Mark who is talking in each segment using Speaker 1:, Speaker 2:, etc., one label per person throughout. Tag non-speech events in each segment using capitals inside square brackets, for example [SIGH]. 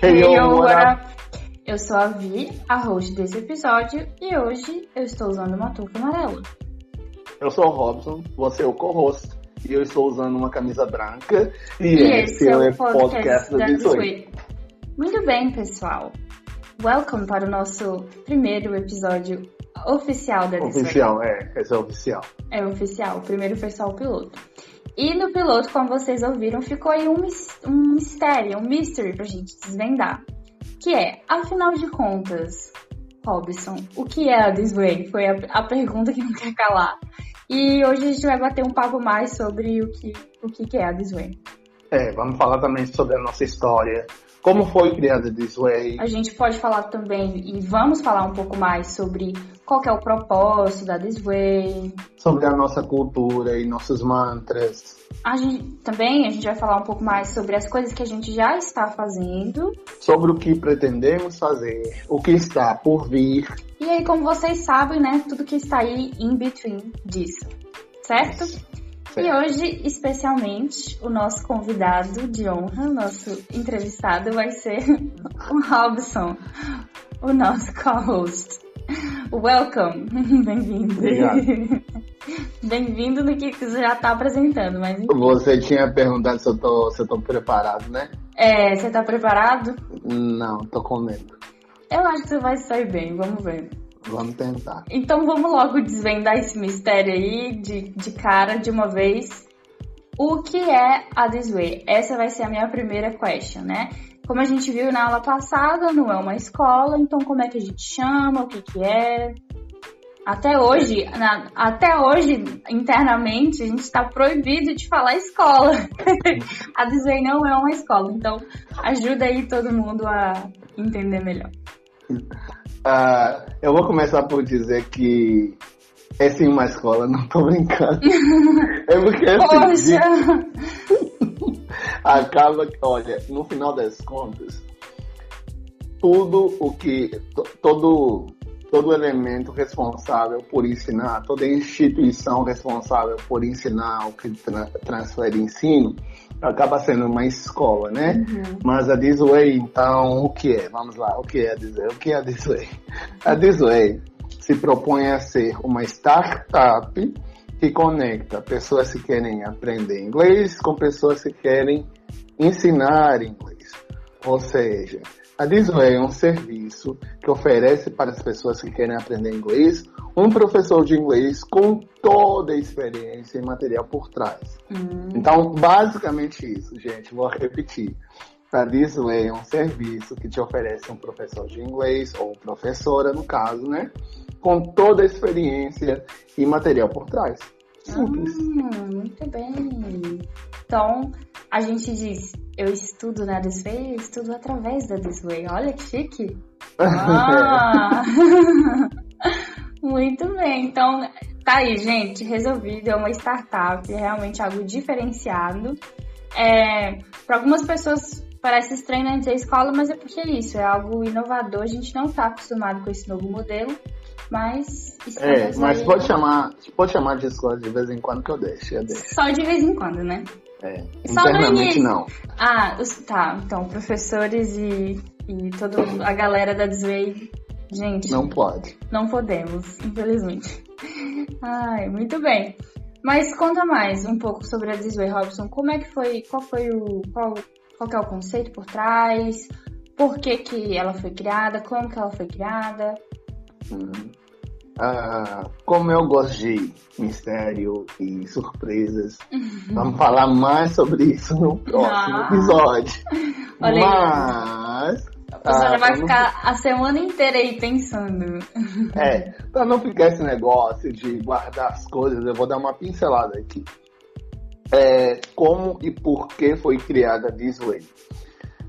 Speaker 1: Hey, yo, what Eu sou a Vi, a host desse episódio, e hoje eu estou usando uma touca amarela.
Speaker 2: Eu sou o Robson, você é o co-host, e eu estou usando uma camisa branca,
Speaker 1: e, e esse é o podcast, podcast da This Muito bem, pessoal. Welcome para o nosso primeiro episódio oficial da This
Speaker 2: Oficial, é, esse é oficial.
Speaker 1: É oficial, o primeiro foi só o piloto. E no piloto, como vocês ouviram, ficou aí um, um mistério, um mystery pra gente desvendar. Que é, afinal de contas, Robson, o que é a Way? Foi a, a pergunta que não quer calar. E hoje a gente vai bater um papo mais sobre o que, o que é a Way.
Speaker 2: É, vamos falar também sobre a nossa história, como foi criada This Way.
Speaker 1: A gente pode falar também, e vamos falar um pouco mais sobre qual é o propósito da This Way.
Speaker 2: Sobre a nossa cultura e nossos mantras.
Speaker 1: A gente, também a gente vai falar um pouco mais sobre as coisas que a gente já está fazendo.
Speaker 2: Sobre o que pretendemos fazer, o que está por vir.
Speaker 1: E aí, como vocês sabem, né, tudo que está aí in between disso, certo? E hoje, especialmente, o nosso convidado de honra, nosso entrevistado, vai ser [LAUGHS] o Robson, o nosso co-host. Welcome! [LAUGHS] Bem-vindo! [LAUGHS] Bem-vindo no que você já está apresentando, mas...
Speaker 2: Você tinha perguntado se eu, tô, se eu tô preparado, né?
Speaker 1: É, você tá preparado?
Speaker 2: Não, tô com medo.
Speaker 1: Eu acho que você vai sair bem, vamos ver.
Speaker 2: Vamos tentar.
Speaker 1: Então vamos logo desvendar esse mistério aí de, de cara, de uma vez. O que é a This Way? Essa vai ser a minha primeira question, né? Como a gente viu na aula passada, não é uma escola, então como é que a gente chama, o que que é? Até hoje, na, até hoje, internamente, a gente está proibido de falar escola. [LAUGHS] a Disney não é uma escola, então ajuda aí todo mundo a entender melhor.
Speaker 2: Uh, eu vou começar por dizer que é sim uma escola, não tô brincando. [LAUGHS] é porque assim, acaba que, olha, no final das contas, tudo o que. todo, todo elemento responsável por ensinar, toda instituição responsável por ensinar o que tra transfere ensino, acaba sendo uma escola, né? Uhum. Mas a Disway, então, o que é? Vamos lá, o que é a Disway? O que é a Disway? A Disway se propõe a ser uma startup que conecta pessoas que querem aprender inglês com pessoas que querem ensinar inglês. Ou seja, a Disney é um serviço que oferece para as pessoas que querem aprender inglês um professor de inglês com toda a experiência e material por trás. Hum. Então, basicamente isso, gente, vou repetir. A Disney é um serviço que te oferece um professor de inglês, ou professora, no caso, né? Com toda a experiência e material por trás. Simples.
Speaker 1: Ah, muito bem. Então, a gente diz, eu estudo na Disway, eu estudo através da Disway. Olha que chique. Ah. [LAUGHS] muito bem. Então, tá aí, gente, resolvido. É uma startup, realmente algo diferenciado. É, para algumas pessoas parece estranho né, dizer escola, mas é porque é isso, é algo inovador. A gente não está acostumado com esse novo modelo. Mas.
Speaker 2: É, mas pode chamar, pode chamar de escola de vez em quando que eu deixo, eu deixo.
Speaker 1: Só de vez em quando, né?
Speaker 2: É. Só internamente não.
Speaker 1: Ah, os, tá. Então, professores e, e toda a galera da Disway. Gente.
Speaker 2: Não pode.
Speaker 1: Não podemos, infelizmente. Ai, muito bem. Mas conta mais um pouco sobre a Disway, Robson. Como é que foi? Qual foi o. Qual, qual é o conceito por trás? Por que, que ela foi criada? Como que ela foi criada?
Speaker 2: Ah, como eu gosto de mistério e surpresas, uhum. vamos falar mais sobre isso no próximo ah. episódio. [LAUGHS] Olha Mas.
Speaker 1: A pessoa ah, vai ficar a semana inteira aí pensando. [LAUGHS]
Speaker 2: É, pra não ficar esse negócio de guardar as coisas, eu vou dar uma pincelada aqui. É, como e por que foi criada a Disway?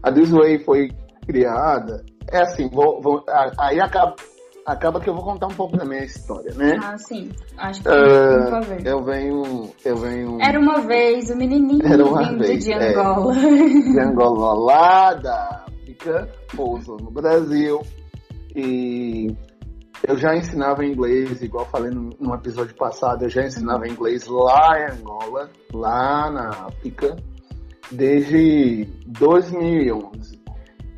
Speaker 2: A Disway foi criada, é assim, vou, vou, aí acaba, acaba que eu vou contar um pouco da minha história, né?
Speaker 1: Ah, sim. Acho que uh,
Speaker 2: eu venho, eu venho.
Speaker 1: Era uma vez o menininho Era uma vindo vez, de é. Angola.
Speaker 2: É, de Angola lá da África, pouso no Brasil e eu já ensinava inglês, igual falei no, no episódio passado, eu já ensinava inglês lá em Angola, lá na África, desde 2011.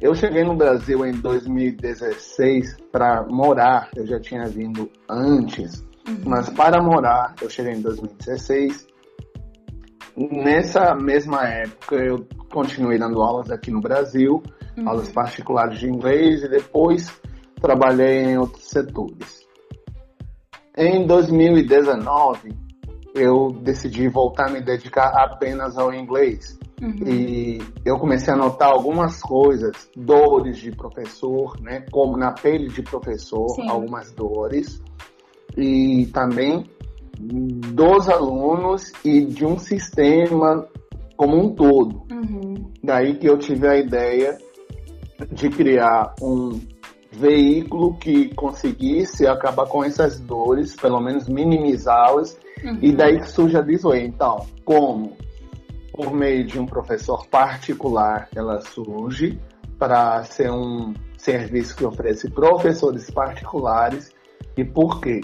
Speaker 2: Eu cheguei no Brasil em 2016 para morar, eu já tinha vindo antes, uhum. mas para morar eu cheguei em 2016. Nessa mesma época eu continuei dando aulas aqui no Brasil, uhum. aulas particulares de inglês e depois trabalhei em outros setores. Em 2019 eu decidi voltar a me dedicar apenas ao inglês. Uhum. E eu comecei a notar algumas coisas, dores de professor, né? Como na pele de professor, Sim. algumas dores. E também dos alunos e de um sistema como um todo. Uhum. Daí que eu tive a ideia de criar um veículo que conseguisse acabar com essas dores, pelo menos minimizá-las, uhum. e daí que surge a Disway. Então, como? Por meio de um professor particular, ela surge para ser um serviço que oferece professores particulares. E por quê?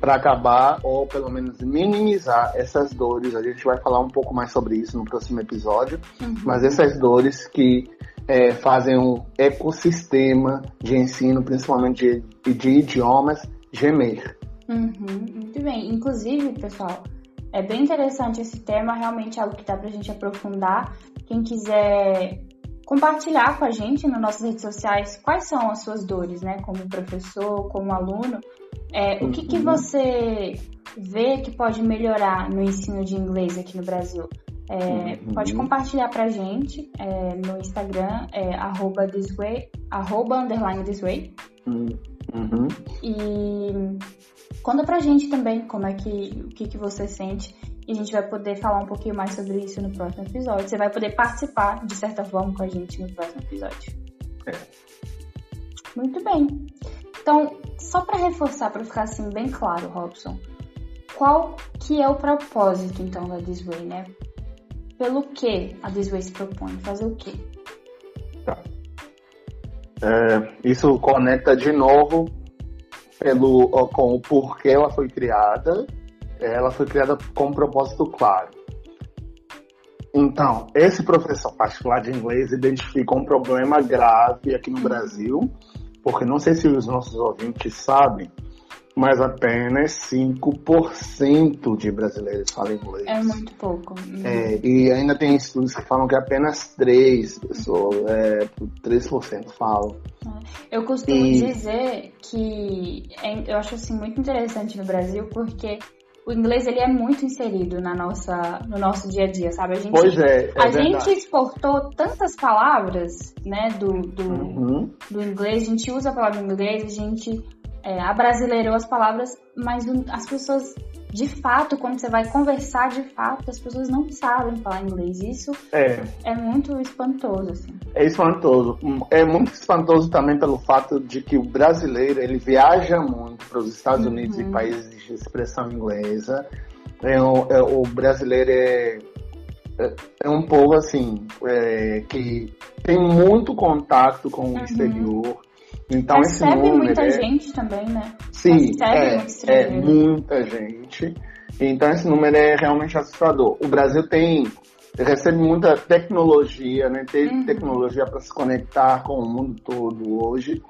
Speaker 2: Para acabar, ou pelo menos minimizar essas dores. A gente vai falar um pouco mais sobre isso no próximo episódio. Uhum. Mas essas dores que é, fazem um ecossistema de ensino, principalmente de, de idiomas, gemer.
Speaker 1: Uhum, muito bem. Inclusive, pessoal, é bem interessante esse tema, realmente é algo que dá pra gente aprofundar. Quem quiser compartilhar com a gente nas nossas redes sociais quais são as suas dores, né? Como professor, como aluno. É, o que, que uhum. você vê que pode melhorar no ensino de inglês aqui no Brasil? É, uhum. Pode compartilhar pra gente é, no Instagram, é, arroba arroba underline thisway. Uhum. E conta pra gente também como é que, o que, que você sente. E a gente vai poder falar um pouquinho mais sobre isso no próximo episódio. Você vai poder participar, de certa forma, com a gente no próximo episódio. É. Muito bem. Então, só para reforçar, para ficar assim bem claro, Robson, qual que é o propósito, então, da Disway, né? Pelo que a Disway se propõe? Fazer o quê?
Speaker 2: É, isso conecta de novo pelo, com o porquê ela foi criada. Ela foi criada com um propósito claro. Então, esse professor particular de inglês identifica um problema grave aqui no Brasil, porque não sei se os nossos ouvintes sabem, mas apenas 5% de brasileiros falam inglês.
Speaker 1: É muito pouco.
Speaker 2: É, e ainda tem estudos que falam que apenas 3 pessoas, é, 3% falam.
Speaker 1: É. Eu costumo e... dizer que é, eu acho assim muito interessante no Brasil porque o inglês ele é muito inserido na nossa, no nosso dia a dia, sabe? A gente,
Speaker 2: pois é, é
Speaker 1: a gente exportou tantas palavras, né, do, do, uhum. do inglês, a gente usa a palavra inglês, a gente é, abrasileirou as palavras, mas as pessoas, de fato, quando você vai conversar de fato, as pessoas não sabem falar inglês. Isso é, é muito espantoso, assim.
Speaker 2: É espantoso. É muito espantoso também pelo fato de que o brasileiro, ele viaja muito para os Estados uhum. Unidos e países de expressão inglesa. É, o, é, o brasileiro é, é, é um povo assim é, que tem muito contato com o uhum. exterior então esse número
Speaker 1: muita é... gente também, né?
Speaker 2: Sim, é, é muita gente. Então esse número é realmente assustador. O Brasil tem recebe muita tecnologia, né? Tem uhum. tecnologia para se conectar com o mundo todo hoje.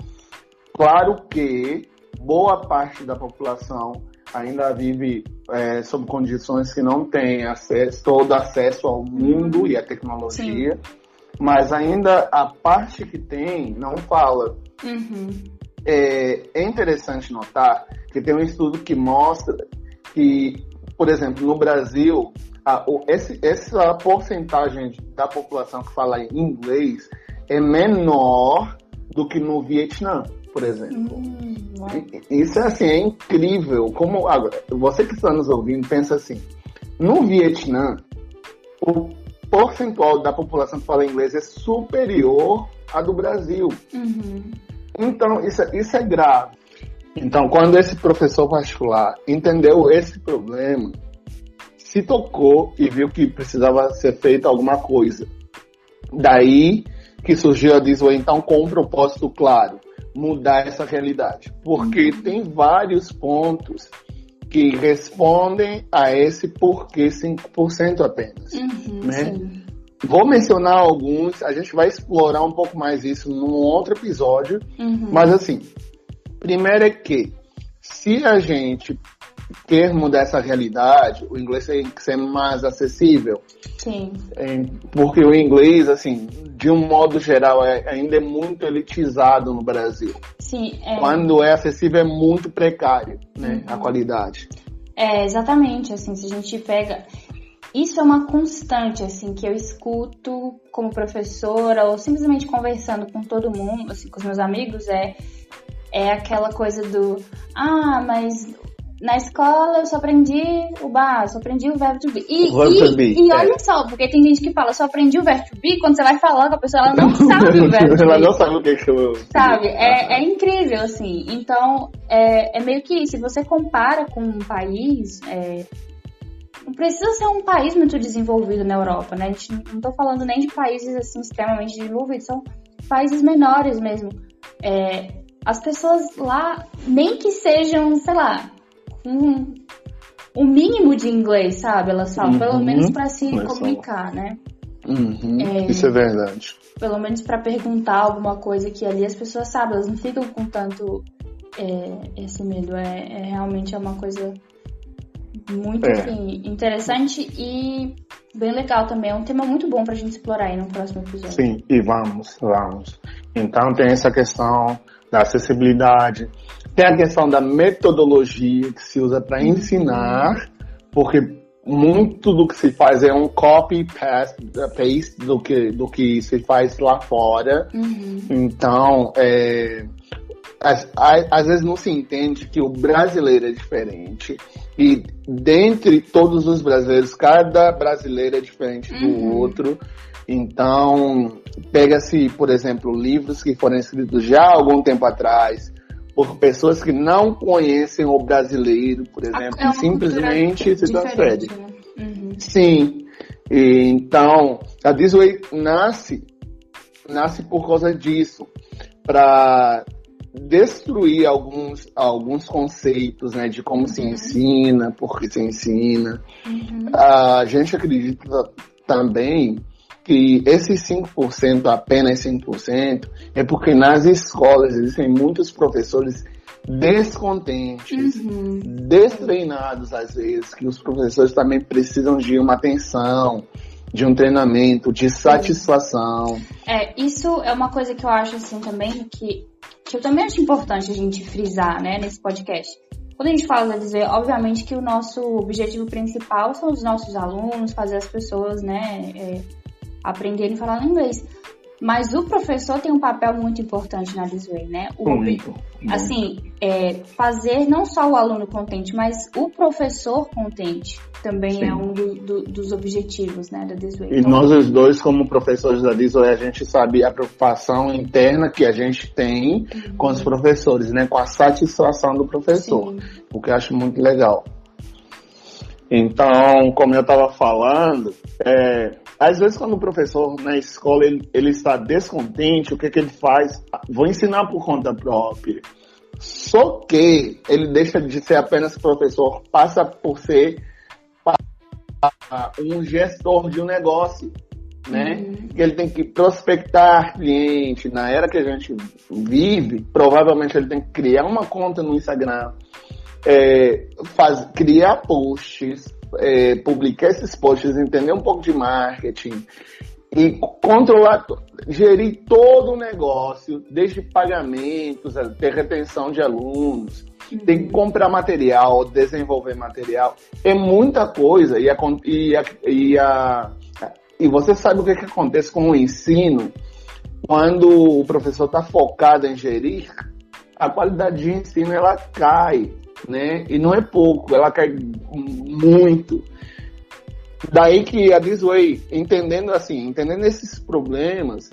Speaker 2: Claro que boa parte da população ainda vive é, sob condições que não tem acesso, todo acesso ao mundo uhum. e à tecnologia. Sim. Mas ainda a parte que tem não fala Uhum. É, é interessante notar que tem um estudo que mostra que, por exemplo, no Brasil, a, o, esse, essa porcentagem da população que fala inglês é menor do que no Vietnã, por exemplo. Hum, Isso é assim, é incrível. Como agora, você que está nos ouvindo pensa assim: no Vietnã, o percentual da população que fala inglês é superior à do Brasil. Uhum. Então, isso, é, isso é grave. Então, quando esse professor particular entendeu esse problema, se tocou e viu que precisava ser feita alguma coisa. Daí que surgiu a Disway, então, com um propósito claro, mudar essa realidade. Porque uhum. tem vários pontos que respondem a esse porquê 5% apenas. Uhum, né? Vou mencionar alguns, a gente vai explorar um pouco mais isso num outro episódio,
Speaker 1: Uhum.
Speaker 2: mas assim, primeiro é que se a gente quer mudar essa realidade, o inglês tem que ser mais acessível,
Speaker 1: Sim.
Speaker 2: é, porque o inglês, assim, de um modo geral, é- ainda é muito elitizado no Brasil.
Speaker 1: Sim, é,
Speaker 2: Quando é acessível, é muito precário, né,
Speaker 1: Uhum.
Speaker 2: a qualidade.
Speaker 1: é exatamente assim, se a gente pega. Isso é uma constante, assim, que eu escuto como professora ou simplesmente conversando com todo mundo, assim, com os meus amigos, é, é aquela coisa do ah, mas na escola eu só aprendi o bar, só aprendi o verbo to be. E, e,
Speaker 2: to be,
Speaker 1: e
Speaker 2: é.
Speaker 1: olha só, porque tem gente que fala, só aprendi o verbo to be, quando você vai falar com a pessoa, ela não [LAUGHS] sabe o verbo to
Speaker 2: Ela
Speaker 1: be.
Speaker 2: não sabe o que que eu...
Speaker 1: Sabe? É, é incrível, assim. Então, é, é meio que se você compara com um país. É, não precisa ser um país muito desenvolvido na Europa, né? A gente não não tô falando nem de países assim extremamente desenvolvidos, são países menores mesmo. É, as pessoas lá, nem que sejam, sei lá, um, o mínimo de inglês, sabe? Elas falam,
Speaker 2: Uhum.
Speaker 1: pelo menos para se comunicar, né?
Speaker 2: Uhum,
Speaker 1: É.
Speaker 2: Isso é verdade.
Speaker 1: pelo menos para perguntar alguma coisa que ali as pessoas sabem, elas não ficam com tanto é, esse medo. É, é realmente é uma coisa muito
Speaker 2: É.
Speaker 1: assim, interessante e bem legal também. É um tema muito bom pra gente explorar aí no próximo episódio.
Speaker 2: Sim, e vamos, vamos. Então tem essa questão da acessibilidade, tem a questão da metodologia que se usa para ensinar, porque muito do que se faz é um copy paste, do que do que se faz lá fora.
Speaker 1: Uhum.
Speaker 2: Então, é, às- às vezes não se entende que o brasileiro é diferente. E dentre todos os brasileiros, cada brasileiro é diferente do
Speaker 1: Uhum.
Speaker 2: outro. Então, pega-se, por exemplo, livros que foram escritos já há algum tempo atrás, por pessoas que não conhecem o brasileiro, por exemplo,
Speaker 1: É
Speaker 2: e simplesmente se transfere.
Speaker 1: diferente, né? Uhum.
Speaker 2: Sim. E, então, a Disney nasce, nasce por causa disso, para destruir alguns, alguns conceitos, né, de como se
Speaker 1: Uhum.
Speaker 2: ensina, por que se ensina.
Speaker 1: Uhum.
Speaker 2: A gente acredita também que esses 5%, apenas 5%, é porque nas escolas existem muitos professores descontentes,
Speaker 1: Uhum.
Speaker 2: destreinados às vezes, que os professores também precisam de uma atenção, de um treinamento, de satisfação.
Speaker 1: É, isso é uma coisa que eu acho assim também que, que eu também acho importante a gente frisar, né, nesse podcast. Quando a gente fala da dizer, obviamente que o nosso objetivo principal são os nossos alunos, fazer as pessoas, né, é, aprenderem a falar inglês. Mas o professor tem um papel muito importante na Disway, né? O,
Speaker 2: Muito.
Speaker 1: assim, é, fazer não só o aluno contente, mas o professor contente também
Speaker 2: Sim.
Speaker 1: é um do- do- dos objetivos, né, da Disway.
Speaker 2: E nós os dois, como professores da Disney, a gente sabe a preocupação interna que a gente tem com os professores, né? Com a satisfação do professor.
Speaker 1: Sim.
Speaker 2: o que eu acho muito legal. Então, como eu estava falando, é, às vezes quando o professor na escola ele, ele está descontente, o que, que ele faz? Vou ensinar por conta própria. Só que ele deixa de ser apenas professor, passa por ser um gestor de um negócio, né?
Speaker 1: Uhum.
Speaker 2: que ele tem que prospectar cliente. Na era que a gente vive, provavelmente ele tem que criar uma conta no Instagram, é, faz, criar posts, é, publicar esses posts, entender um pouco de marketing e controlar, gerir todo o negócio, desde pagamentos, até retenção de alunos. Tem que comprar material, desenvolver material. É muita coisa. E, a, e, a, e, a, e você sabe o que, que acontece com o ensino quando o professor está focado em gerir, a qualidade de ensino ela cai, né? E não é pouco, ela cai muito. Daí que a Disway, entendendo assim, entendendo esses problemas,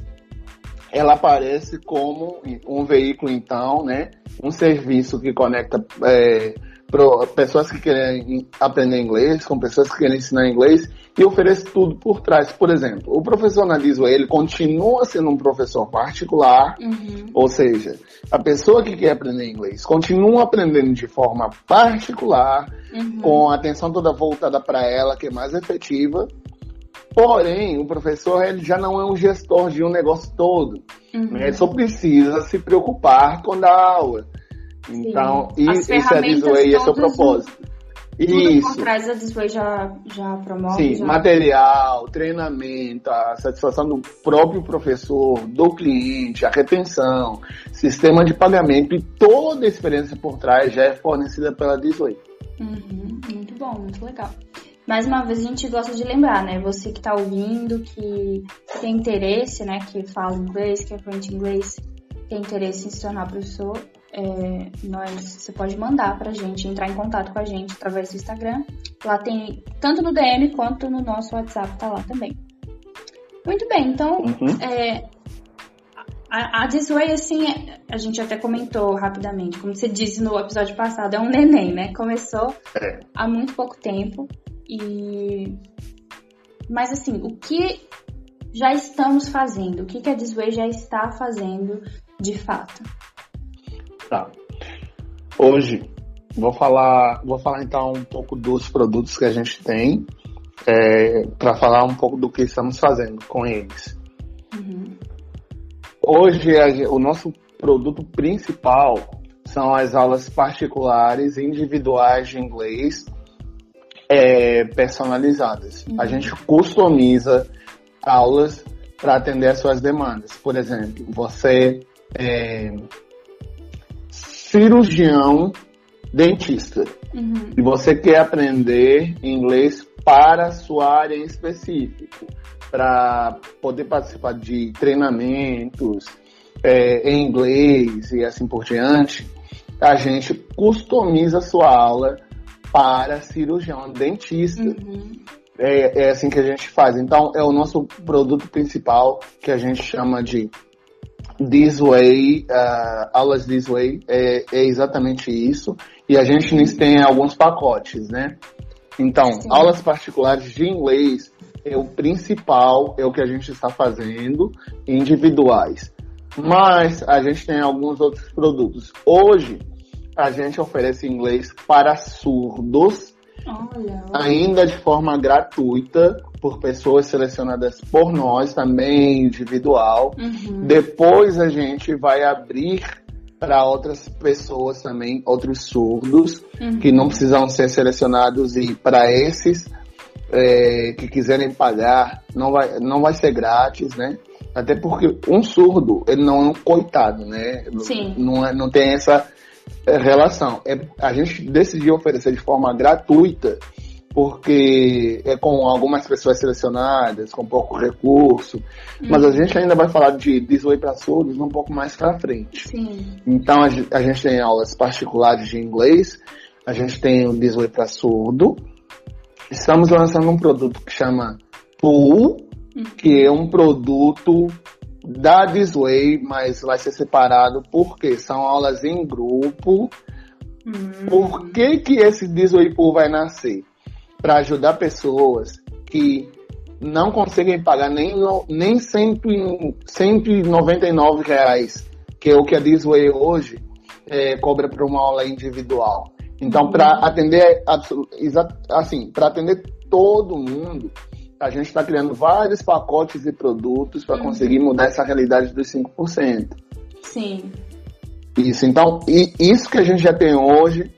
Speaker 2: ela aparece como um veículo, então, né? Um serviço que conecta é, pro- pessoas que querem aprender inglês com pessoas que querem ensinar inglês e oferece tudo por trás. Por exemplo, o professor na Disway, ele continua sendo um professor particular,
Speaker 1: Uhum.
Speaker 2: ou seja, a pessoa que quer aprender inglês continua aprendendo de forma particular,
Speaker 1: Uhum.
Speaker 2: com a atenção toda voltada para ela, que é mais efetiva. Porém, o professor ele já não é um gestor de um negócio todo. Uhum. Ele só precisa se preocupar com a aula. Então, isso é Disway, esse é o propósito.
Speaker 1: Tudo Isso. por trás da Disway já, já promove?
Speaker 2: Sim,
Speaker 1: já...
Speaker 2: material, treinamento, a satisfação do próprio professor, do cliente, a retenção, sistema de pagamento e toda a experiência por trás já é fornecida pela Disway.
Speaker 1: Uhum, muito bom, muito legal. Mais uma vez a gente gosta de lembrar, né? Você que está ouvindo, que tem interesse, né? Que fala inglês, que é fluente inglês, tem interesse em se tornar professor, é, nós, você pode mandar pra gente, entrar em contato com a gente através do Instagram. Lá tem, tanto no DM quanto no nosso WhatsApp, tá lá também. Muito bem, então, uhum. é, a, a Disway, assim, a gente até comentou rapidamente, como você disse no episódio passado, é um neném, né? Começou é. há muito pouco tempo e... Mas, assim, o que já estamos fazendo? O que, que a Disway já está fazendo de fato?
Speaker 2: Tá. Hoje vou falar, vou falar então um pouco dos produtos que a gente tem, é, para falar um pouco do que estamos fazendo com eles. Uhum. Hoje a, o nosso produto principal são as aulas particulares individuais de inglês é, personalizadas. Uhum. A gente customiza aulas para atender às suas demandas. Por exemplo, você é, cirurgião dentista uhum. e você quer aprender inglês para a sua área em específico, para poder participar de treinamentos é, em inglês e assim por diante, a gente customiza a sua aula para cirurgião dentista. Uhum. É, é, assim que a gente faz. Então, é o nosso produto principal que a gente chama de This Way, uh, aulas This Way, é, é, exatamente isso. E a gente tem alguns pacotes, né? Então, Sim. aulas particulares de inglês é o principal, é o que a gente está fazendo, individuais. Mas a gente tem alguns outros produtos. Hoje, a gente oferece inglês para surdos Olha, ainda de forma gratuita, por pessoas selecionadas por nós, também individual. Uhum. Depois a gente vai abrir para outras pessoas também, outros surdos, uhum. que não precisam ser selecionados e para esses é, que quiserem pagar, não vai, não vai ser grátis, né? Até porque um surdo, ele não é um coitado, né? Sim. Não, é, não tem essa é, relação. É, a gente decidiu oferecer de forma gratuita, porque é com algumas pessoas selecionadas, com pouco recurso, hum. mas a gente ainda vai falar de Disway para surdos um pouco mais para frente. Sim. Então a, a, gente tem aulas particulares de inglês, a gente tem o Disway para surdo. Estamos lançando um produto que chama Pool, hum. que é um produto da Disway, mas vai ser separado porque são aulas em grupo. Hum. Por que, que esse Disway Pool vai nascer? Para ajudar pessoas que não conseguem pagar nem, nem 100, 199 reais, que é o que a Disway hoje é, cobra para uma aula individual. Então, para uhum. atender assim, para atender todo mundo, a gente está criando vários pacotes e produtos para uhum. conseguir mudar essa realidade dos 5%.
Speaker 1: Sim.
Speaker 2: Isso, então, e isso que a gente já tem hoje,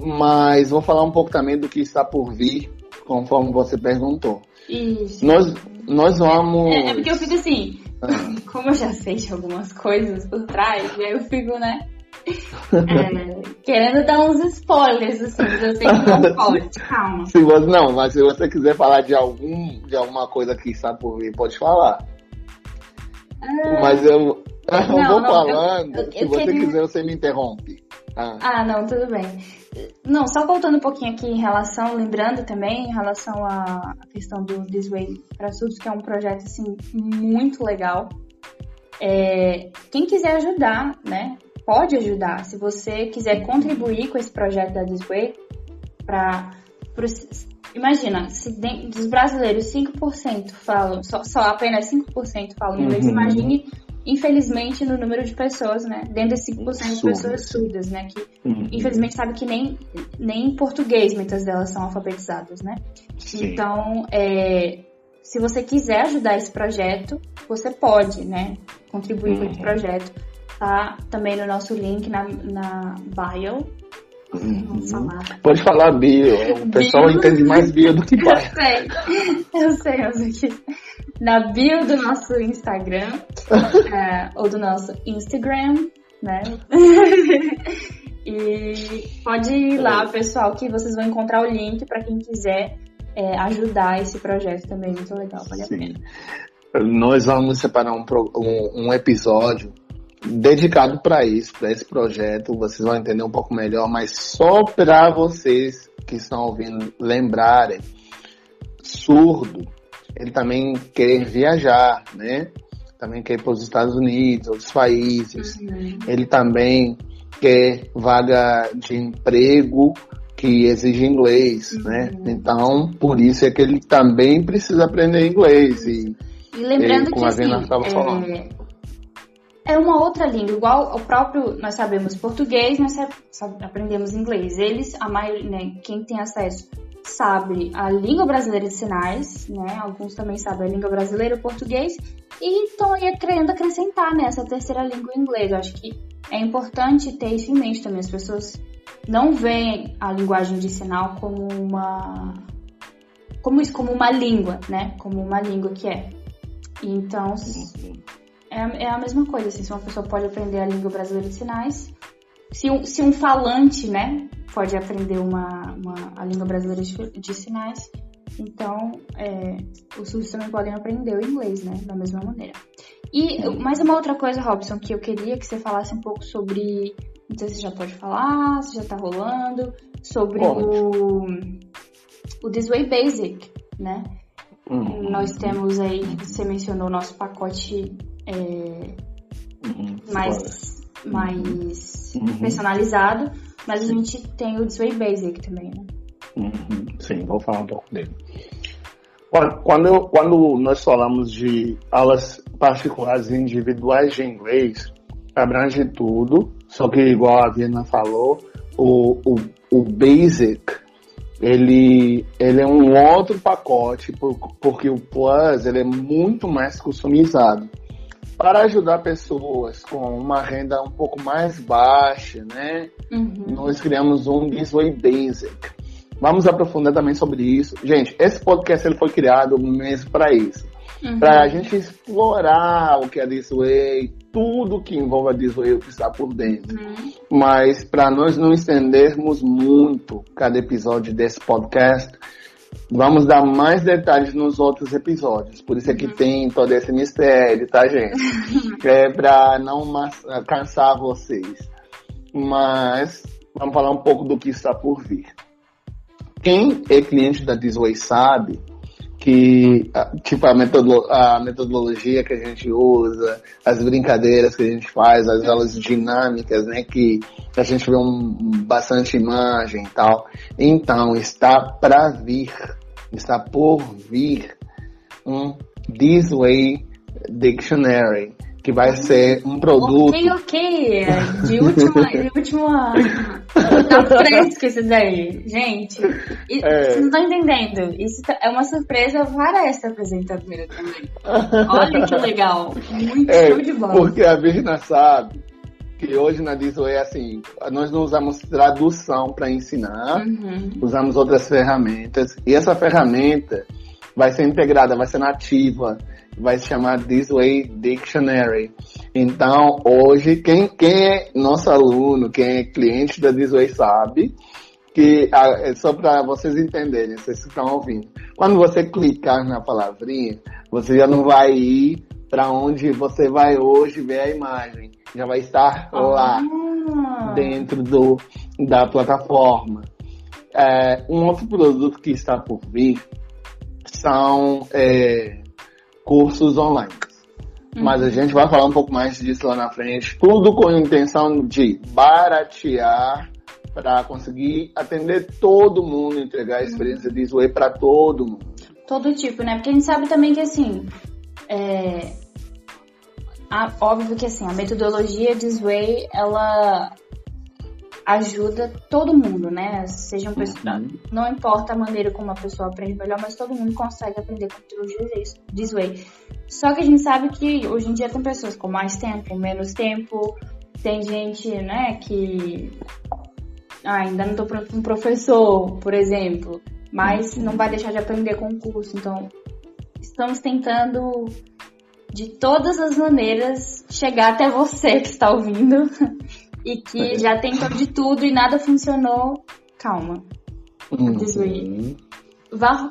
Speaker 2: mas vou falar um pouco também do que está por vir, conforme você perguntou.
Speaker 1: Isso.
Speaker 2: Nós, nós vamos.
Speaker 1: É, é porque eu fico assim, ah. [LAUGHS] como eu já sei de algumas coisas por trás, aí eu fico, né? É, querendo dar uns spoilers, assim, mas eu sei que não [LAUGHS] pode, calma.
Speaker 2: Se você, não, mas se você quiser falar de algum, de alguma coisa que está por vir, pode falar. Ah, mas eu, [LAUGHS] eu não, vou não, falando, eu, eu, se você queria... quiser, você me interrompe.
Speaker 1: Ah. ah, não, tudo bem. Não, só voltando um pouquinho aqui em relação, lembrando também, em relação à questão do This Way para Subs, que é um projeto, assim, muito legal. É, quem quiser ajudar, né, pode ajudar. Se você quiser contribuir com esse projeto da Disway, para. Imagina, se de, dos brasileiros 5% falam, só, só apenas 5% falam inglês, uhum. imagine, infelizmente, no número de pessoas, né? Dentro desses 5% de pessoas surdas, né? Que uhum. infelizmente sabe que nem, nem em português muitas delas são alfabetizadas, né? Sim. Então, é, se você quiser ajudar esse projeto, você pode, né? Contribuir uhum. com esse uhum. projeto. Tá também no nosso link na, na bio.
Speaker 2: Falar. Pode falar bio. O pessoal bio. entende mais bio do que bio.
Speaker 1: Eu sei. Eu sei, eu sei. Na bio do nosso Instagram. é, ou do nosso Instagram, né? [LAUGHS] e pode ir lá, pessoal, que vocês vão encontrar o link para quem quiser é, ajudar esse projeto também. Muito legal, vale a pena.
Speaker 2: Nós vamos separar um, um, um episódio dedicado para isso, para esse projeto. Vocês vão entender um pouco melhor, mas só para vocês que estão ouvindo lembrarem, surdo, ele também quer viajar, né? Também quer ir para os Estados Unidos, outros países. Uhum. Ele também quer vaga de emprego que exige inglês, uhum. né? Então, por isso é que ele também precisa aprender inglês. E,
Speaker 1: e lembrando e, como que, a Vena assim, é... falando. É uma outra língua, igual o próprio, nós sabemos português, nós aprendemos inglês. Eles, a maioria, né, quem tem acesso, sabe a língua brasileira de sinais, né? Alguns também sabem a língua brasileira, o português, e estão aí querendo acrescentar né, terceira língua inglês. Eu acho que é importante ter isso em mente também. As pessoas não veem a linguagem de sinal como uma como isso como uma língua, né? Como uma língua que é. Então é, é a mesma coisa. Assim, se uma pessoa pode aprender a língua brasileira de sinais, se um, se um falante, né, pode aprender uma, uma a língua brasileira de, de sinais, então é, os surdos também podem aprender o inglês, né, da mesma maneira. E mais uma outra coisa, Robson, que eu queria que você falasse um pouco sobre não sei se já pode falar, se já tá rolando, sobre o, o This Way Basic, né? Uhum. Nós temos aí, você mencionou o nosso pacote é, uhum. mais, mais uhum. personalizado, mas a gente tem o Way Basic também, né?
Speaker 2: Uhum. Sim, vou falar um pouco dele. Quando, eu, quando nós falamos de aulas particulares individuais de inglês, abrange tudo, só que, igual a Viena falou, o, o, o Basic, ele, ele é um outro pacote, porque o Plus ele é muito mais customizado. Para ajudar pessoas com uma renda um pouco mais baixa, né? Uhum. Nós criamos um Disway Basic. Vamos aprofundar também sobre isso. Gente, esse podcast ele foi criado mesmo para isso. Uhum. Para a gente explorar o que é Disway, tudo que envolve a Disney que está por dentro. Uhum. Mas para nós não estendermos muito cada episódio desse podcast, vamos dar mais detalhes nos outros episódios. Por isso é que uhum. tem todo esse mistério, tá, gente? [LAUGHS] é para não cansar vocês. Mas vamos falar um pouco do que está por vir. Quem é cliente da Disney sabe que tipo a, metodolo a metodologia que a gente usa, as brincadeiras que a gente faz, as aulas dinâmicas, né, que a gente vê um, bastante imagem e tal. Então está para vir, está por vir um This Way Dictionary que vai ser um produto.
Speaker 1: Ok, ok. De última. de última. Tá fresco isso daí. Gente, e, é. vocês não estão entendendo. Isso tá, é uma surpresa para essa apresentadora também. Olha que legal. Muito é, show de bola.
Speaker 2: Porque a Virna sabe que hoje na Disney é assim, nós não usamos tradução para ensinar, uhum. usamos outras ferramentas, e essa ferramenta vai ser integrada, vai ser nativa vai se chamar This Way Dictionary. Então, hoje, quem, quem é nosso aluno, quem é cliente da This Way sabe que, é só para vocês entenderem, vocês estão ouvindo. Quando você clicar na palavrinha, você já não vai ir para onde você vai hoje ver a imagem. Já vai estar lá ah. dentro do, da plataforma. É, um outro produto que está por vir são é, cursos online. Uhum. Mas a gente vai falar um pouco mais disso lá na frente. Tudo com a intenção de baratear para conseguir atender todo mundo, entregar a experiência de Sway para todo mundo.
Speaker 1: Todo tipo, né? Porque a gente sabe também que assim, é... a, óbvio que assim, a metodologia de Sway, ela ajuda todo mundo, né? Sejam pessoas,
Speaker 2: Uhum.
Speaker 1: não importa a maneira como a pessoa aprende melhor, mas todo mundo consegue aprender com trilogia this way. Só que a gente sabe que hoje em dia tem pessoas com mais tempo, menos tempo, tem gente, né, que ah, ainda não tô pronto para um professor, por exemplo, mas não vai deixar de aprender com o curso. Então, estamos tentando de todas as maneiras chegar até você que está ouvindo [LAUGHS] e que já tentou de tudo e nada funcionou. Calma.
Speaker 2: Uhum.
Speaker 1: Vá.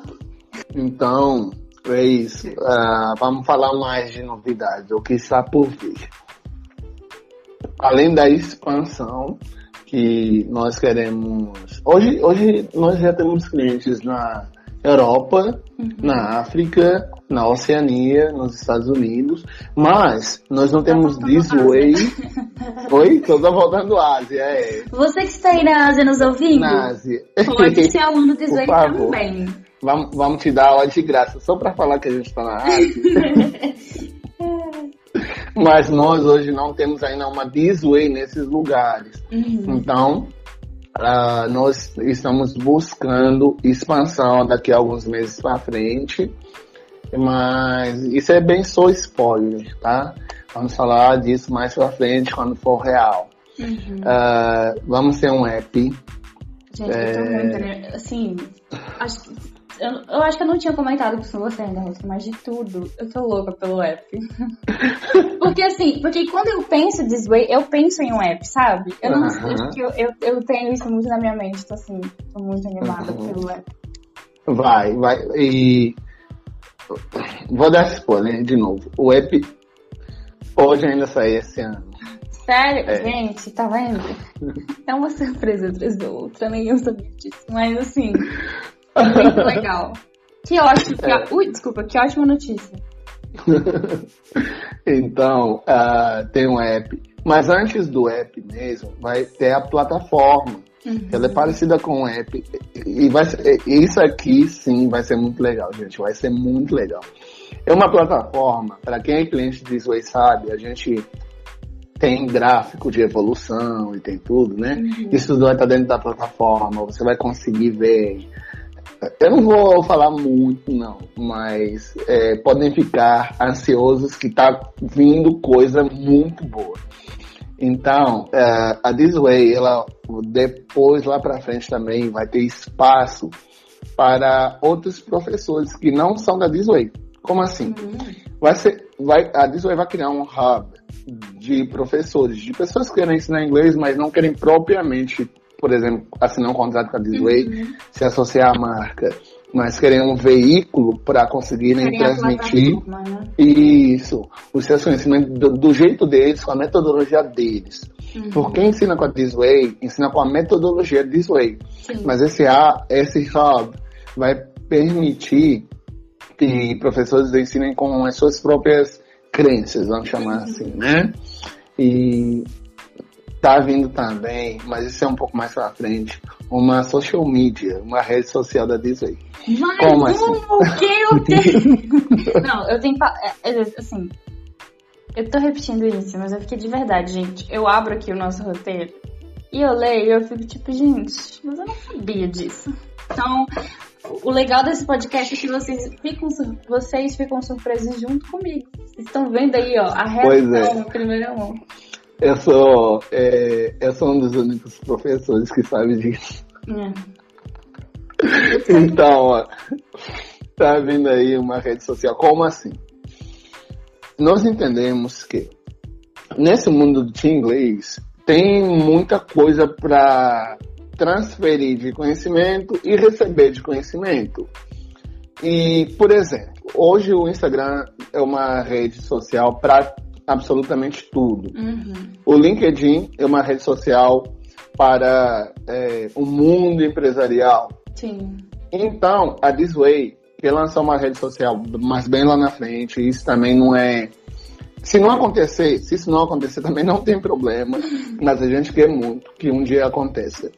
Speaker 2: Então, é isso. Ah, vamos falar mais de novidades, o que está por vir. Além da expansão que nós queremos. Hoje, hoje nós já temos clientes na Europa, na África, na Oceania, nos Estados Unidos, mas nós não temos
Speaker 1: voltando
Speaker 2: this way. [LAUGHS] Oi? Tô voltando à Ásia, é.
Speaker 1: Você que está aí na Ásia nos ouvindo,
Speaker 2: Na Ásia.
Speaker 1: pode ser aluno Zway
Speaker 2: favor.
Speaker 1: também.
Speaker 2: Vamos, vamos te dar aula de graça, só para falar que a gente está na Ásia. [LAUGHS] Mas nós hoje não temos ainda uma this way nesses lugares.
Speaker 1: Uhum.
Speaker 2: Então, ah, nós estamos buscando expansão daqui a alguns meses para frente. Mas isso é bem só spoiler, tá? Vamos falar disso mais pra frente quando for real.
Speaker 1: Uhum.
Speaker 2: Ah, vamos ter um app.
Speaker 1: Gente, eu tô
Speaker 2: É.
Speaker 1: muito, né? Assim, acho que- eu, eu acho que eu não tinha comentado com você ainda, Rosa, mas de tudo, eu tô louca pelo app. [LAUGHS] porque assim, porque quando eu penso this way, eu penso em um app, sabe? Eu não sei, eu, eu, eu tenho isso muito na minha mente, tô assim, tô muito animada
Speaker 2: Uhum.
Speaker 1: pelo app.
Speaker 2: Vai, vai. E vou dar spoiler de novo. O app pode ainda sair esse ano.
Speaker 1: Sério?
Speaker 2: É.
Speaker 1: Gente, tá vendo? [LAUGHS] É uma surpresa atrás da outra, nem eu sabia disso. Mas assim, muito legal. Que ótimo. Que,
Speaker 2: É.
Speaker 1: Ui, desculpa, que ótima notícia. [LAUGHS]
Speaker 2: Então, ah, tem um app. Mas antes do app mesmo, vai ter a plataforma.
Speaker 1: Uhum.
Speaker 2: Ela é parecida com o app. E vai ser- isso aqui, sim, vai ser muito legal, gente. Vai ser muito legal. É uma plataforma, para quem é cliente de Sway sabe, a gente tem gráfico de evolução e tem tudo, né?
Speaker 1: Uhum.
Speaker 2: Isso vai estar dentro da plataforma, você vai conseguir ver. Eu não vou falar muito, não, mas é, podem ficar ansiosos que tá vindo coisa muito boa. Então, é, a This Way, ela depois lá para frente também vai ter espaço para outros professores que não são da This Way. Como assim?
Speaker 1: Uhum.
Speaker 2: vai ser, vai, a Disney vai criar um hub de professores, de pessoas que querem ensinar inglês, mas não querem propriamente, por exemplo, assinar um contrato com a Disney,
Speaker 1: Uhum.
Speaker 2: se associar à marca, mas querem um veículo para conseguirem
Speaker 1: Querem
Speaker 2: transmitir
Speaker 1: né?
Speaker 2: isso, o seu conhecimento do, do jeito deles, com a metodologia deles.
Speaker 1: Uhum.
Speaker 2: Porque ensina com a Disway, ensina com a metodologia Disway.
Speaker 1: Sim.
Speaker 2: Mas esse, a- esse hub vai permitir que professores ensinem com as suas próprias crenças, vamos chamar assim, né? E tá vindo também, mas isso é um pouco mais pra frente, uma social media, uma rede social da Disney.
Speaker 1: Mais
Speaker 2: Como
Speaker 1: um,
Speaker 2: assim?
Speaker 1: o que eu [LAUGHS] tenho? Não, eu tenho. é, é, Assim, eu tô repetindo isso, mas é porque de verdade, gente, eu abro aqui o nosso roteiro e eu leio e eu fico tipo, gente, mas eu não sabia disso. Então, o legal desse podcast é que vocês ficam, vocês ficam surpresos junto comigo. Vocês estão vendo aí, ó, a
Speaker 2: Pois é.
Speaker 1: reação em primeira mão.
Speaker 2: Eu sou, é, eu sou um dos únicos professores que sabe disso.
Speaker 1: É.
Speaker 2: Então, ó, tá vindo aí uma rede social. Como assim? Nós entendemos que nesse mundo de inglês tem muita coisa para transferir de conhecimento e receber de conhecimento. E, por exemplo, hoje o Instagram é uma rede social para absolutamente tudo.
Speaker 1: Uhum.
Speaker 2: O LinkedIn é uma rede social para é, o mundo empresarial.
Speaker 1: Sim.
Speaker 2: Então, a Disway quer lançar uma rede social, mas bem lá na frente. Isso também não é. Se não acontecer, se isso não acontecer, [LAUGHS] também não tem problema. Mas a gente quer muito que um dia aconteça.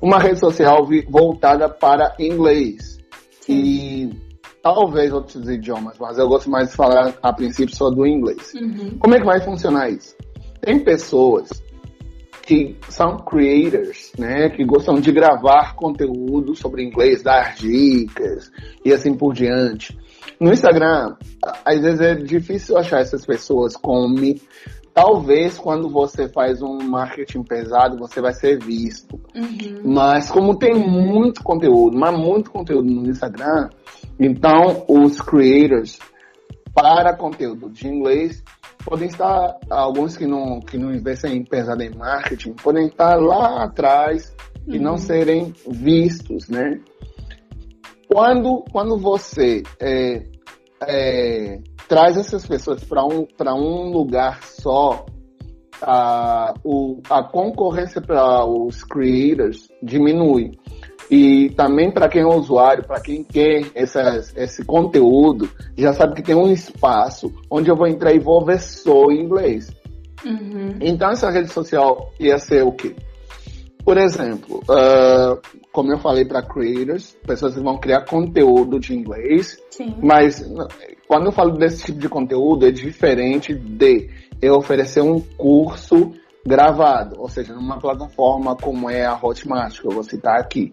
Speaker 2: Uma rede social voltada para inglês e talvez outros idiomas, mas eu gosto mais de falar a princípio só do inglês.
Speaker 1: Uhum.
Speaker 2: Como é que vai funcionar isso? Tem pessoas que são creators, né, que gostam de gravar conteúdo sobre inglês, dar dicas e assim por diante. No Instagram, às vezes é difícil achar essas pessoas como talvez quando você faz um marketing pesado, você vai ser visto. Uhum. Mas como tem muito conteúdo, mas muito conteúdo no Instagram, então os creators para conteúdo de inglês podem estar, alguns que não, que não investem pesado em marketing, podem estar lá atrás uhum. e não uhum. serem vistos, né? Quando, quando você é, é, traz essas pessoas para um, um lugar só, a, o, a concorrência para os creators diminui. E também para quem é usuário, para quem quer essas, esse conteúdo, já sabe que tem um espaço onde eu vou entrar e vou ver só em inglês. Uhum. Então essa rede social ia ser o quê? Por exemplo, uh, como eu falei para creators, pessoas que vão criar conteúdo de inglês, Sim. mas quando eu falo desse tipo de conteúdo, é diferente de eu oferecer um curso gravado, ou seja, numa plataforma como é a Hotmart, que eu vou citar aqui.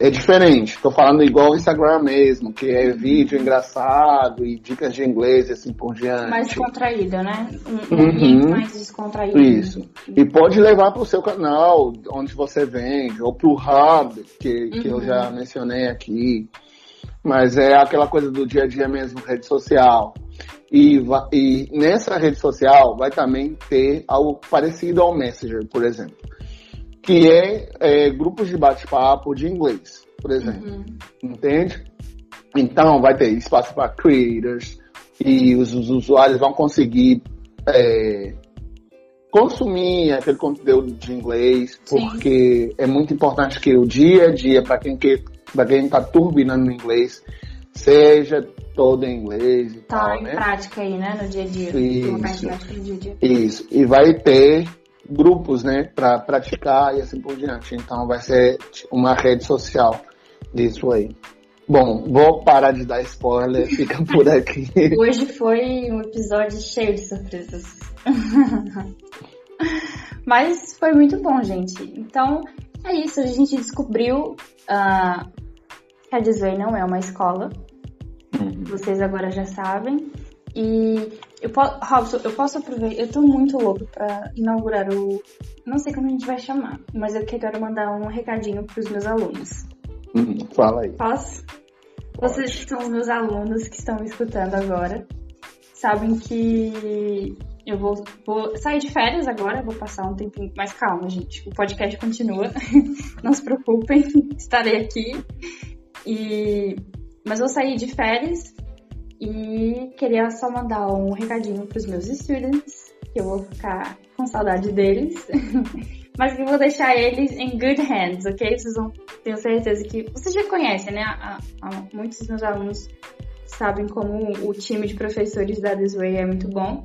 Speaker 2: É diferente, estou falando igual o Instagram mesmo, que é vídeo engraçado e dicas de inglês e assim por diante.
Speaker 1: Mais descontraída, né? Um uhum. mais descontraído.
Speaker 2: Isso. E pode levar para o seu canal, onde você vende, ou para o Hub, que, que uhum. eu já uhum. mencionei aqui. Mas é aquela coisa do dia a dia mesmo, rede social. E, e nessa rede social vai também ter algo parecido ao Messenger, por exemplo, que é, é grupos de bate-papo de inglês, por exemplo. Uhum. Entende? Então vai ter espaço para creators e os, os, usuários vão conseguir é, consumir aquele conteúdo de inglês, porque Sim. é muito importante que o dia a dia, para quem quer, para quem está turbinando no inglês, seja todo em inglês e
Speaker 1: tá
Speaker 2: tal,
Speaker 1: em
Speaker 2: né?
Speaker 1: prática aí, né, no dia a dia.
Speaker 2: Isso. Dia dia. Isso. E vai ter grupos, né, para praticar e assim por diante. Então vai ser uma rede social disso aí. Bom, vou parar de dar spoiler, fica por aqui. [LAUGHS]
Speaker 1: Hoje foi um episódio cheio de surpresas. [LAUGHS] Mas foi muito bom, gente. Então, é isso. A gente descobriu uh, que a Disney não é uma escola. Uhum. Vocês agora já sabem. E eu posso, Robson, eu posso aproveitar. Eu tô muito louco pra inaugurar o. Não sei como a gente vai chamar, mas eu quero mandar um recadinho pros meus alunos.
Speaker 2: Uhum, fala aí.
Speaker 1: Posso? Vocês que são os meus alunos que estão me escutando agora, sabem que eu vou, vou sair de férias agora, vou passar um tempinho mais calma, gente. O podcast continua, [LAUGHS] não se preocupem, [LAUGHS] estarei aqui. E mas vou sair de férias e queria só mandar um recadinho para os meus students, que eu vou ficar com saudade deles, [LAUGHS] mas que eu vou deixar eles em good hands, ok? Vocês vão tenho certeza que vocês já conhecem, né? A, a, muitos dos meus alunos sabem como o time de professores da This Way é muito bom.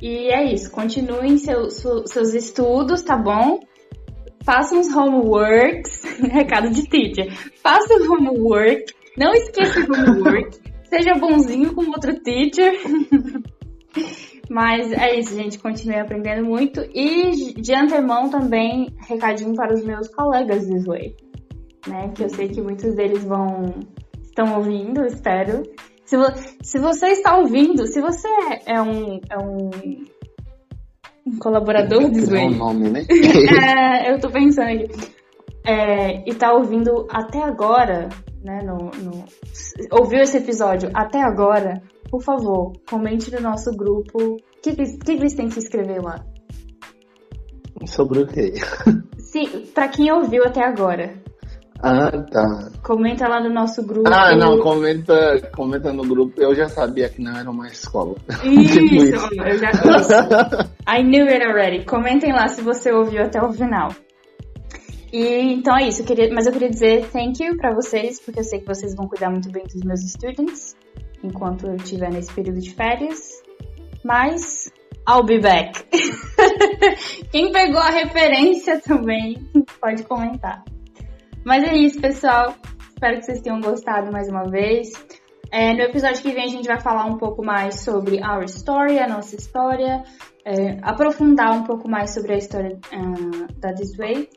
Speaker 1: E é isso, continuem seus, seus estudos, tá bom? Façam os homeworks, [LAUGHS] recado de teacher. Faça o homework não esqueça o homework. [LAUGHS] Seja bonzinho com outro teacher. [LAUGHS] Mas é isso, gente. Continue aprendendo muito. E de antemão também, recadinho para os meus colegas do Sway. Né? Que eu sei que muitos deles vão. estão ouvindo, espero. Se, vo, se você está ouvindo, se você é um, é um, um colaborador do Sway.
Speaker 2: um nome, né? [LAUGHS]
Speaker 1: é, eu tô pensando aqui. É, e tá ouvindo até agora, né, no, no, ouviu esse episódio até agora, por favor, comente no nosso grupo. O que, que, que eles têm que se inscrever lá?
Speaker 2: Sobre o quê?
Speaker 1: Sim, pra quem ouviu até agora.
Speaker 2: Ah, tá.
Speaker 1: Comenta lá no nosso grupo.
Speaker 2: Ah, não, comenta, comenta no grupo. Eu já sabia que não era uma escola. [LAUGHS]
Speaker 1: Isso, tipo isso. eu já isso. I knew it already. Comentem lá se você ouviu até o final. E então é isso, eu queria, mas eu queria dizer thank you para vocês, porque eu sei que vocês vão cuidar muito bem dos meus students enquanto eu estiver nesse período de férias. Mas I'll be back. [LAUGHS] Quem pegou a referência também pode comentar. Mas é isso, pessoal. Espero que vocês tenham gostado mais uma vez. É, no episódio que vem a gente vai falar um pouco mais sobre our story, a nossa história, é, aprofundar um pouco mais sobre a história uh, da This Way.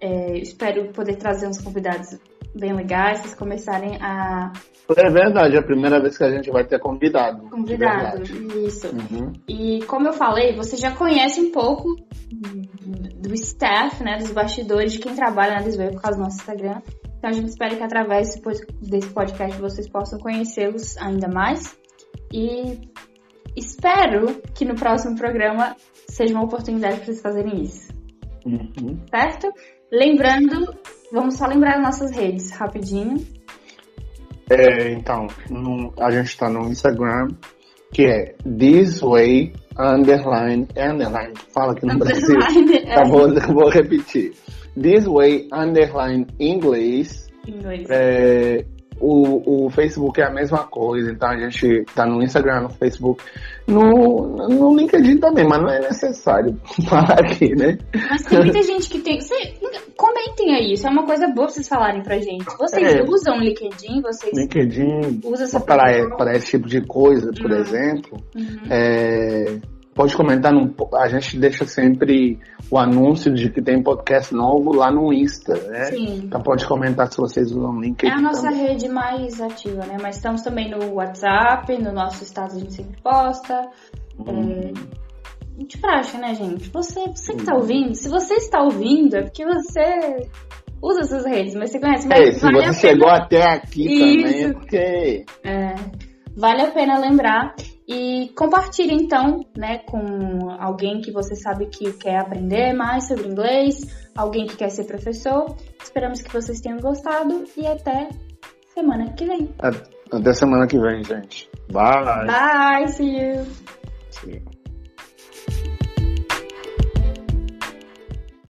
Speaker 1: É, espero poder trazer uns convidados bem legais, vocês começarem a.
Speaker 2: É verdade, é a primeira vez que a gente vai ter convidado.
Speaker 1: Convidado, isso. Uhum. E como eu falei, você já conhece um pouco do staff, né, dos bastidores, de quem trabalha na Desway por causa do nosso Instagram. Então a gente espera que através desse podcast vocês possam conhecê-los ainda mais. E espero que no próximo programa seja uma oportunidade para vocês fazerem isso. Uhum. Certo? Lembrando, vamos só lembrar as nossas redes rapidinho.
Speaker 2: É, então, no, a gente está no Instagram, que é This Way Underline, é underline, fala aqui no underline, Brasil. É. Tá, vou, vou repetir. This Way Underline Inglês.
Speaker 1: Inglês.
Speaker 2: É, o, o Facebook é a mesma coisa, então a gente tá no Instagram, no Facebook, no, no LinkedIn também, mas não é necessário [LAUGHS] falar aqui, né?
Speaker 1: Mas tem muita gente que tem. Você, comentem aí, isso é uma coisa boa pra vocês falarem pra gente. Vocês é. usam LinkedIn? Vocês
Speaker 2: LinkedIn usam para, para esse tipo de coisa, por uhum. exemplo. Uhum. É pode comentar, no, a gente deixa sempre o anúncio de que tem podcast novo lá no Insta, né? Sim. Então pode comentar se vocês usam o link.
Speaker 1: É a nossa também. rede mais ativa, né? Mas estamos também no WhatsApp, no nosso status a gente sempre posta. Hum. É, de praxe, né, gente? Você, você que tá hum. ouvindo, se você está ouvindo, é porque você usa essas redes, mas você conhece. Mas
Speaker 2: é, se vale você chegou até aqui Isso. também, é porque...
Speaker 1: É, vale a pena lembrar e compartilhe então, né, com alguém que você sabe que quer aprender mais sobre inglês, alguém que quer ser professor. Esperamos que vocês tenham gostado e até semana que vem.
Speaker 2: Até semana que vem, gente. Bye.
Speaker 1: Bye, see you.
Speaker 2: See you.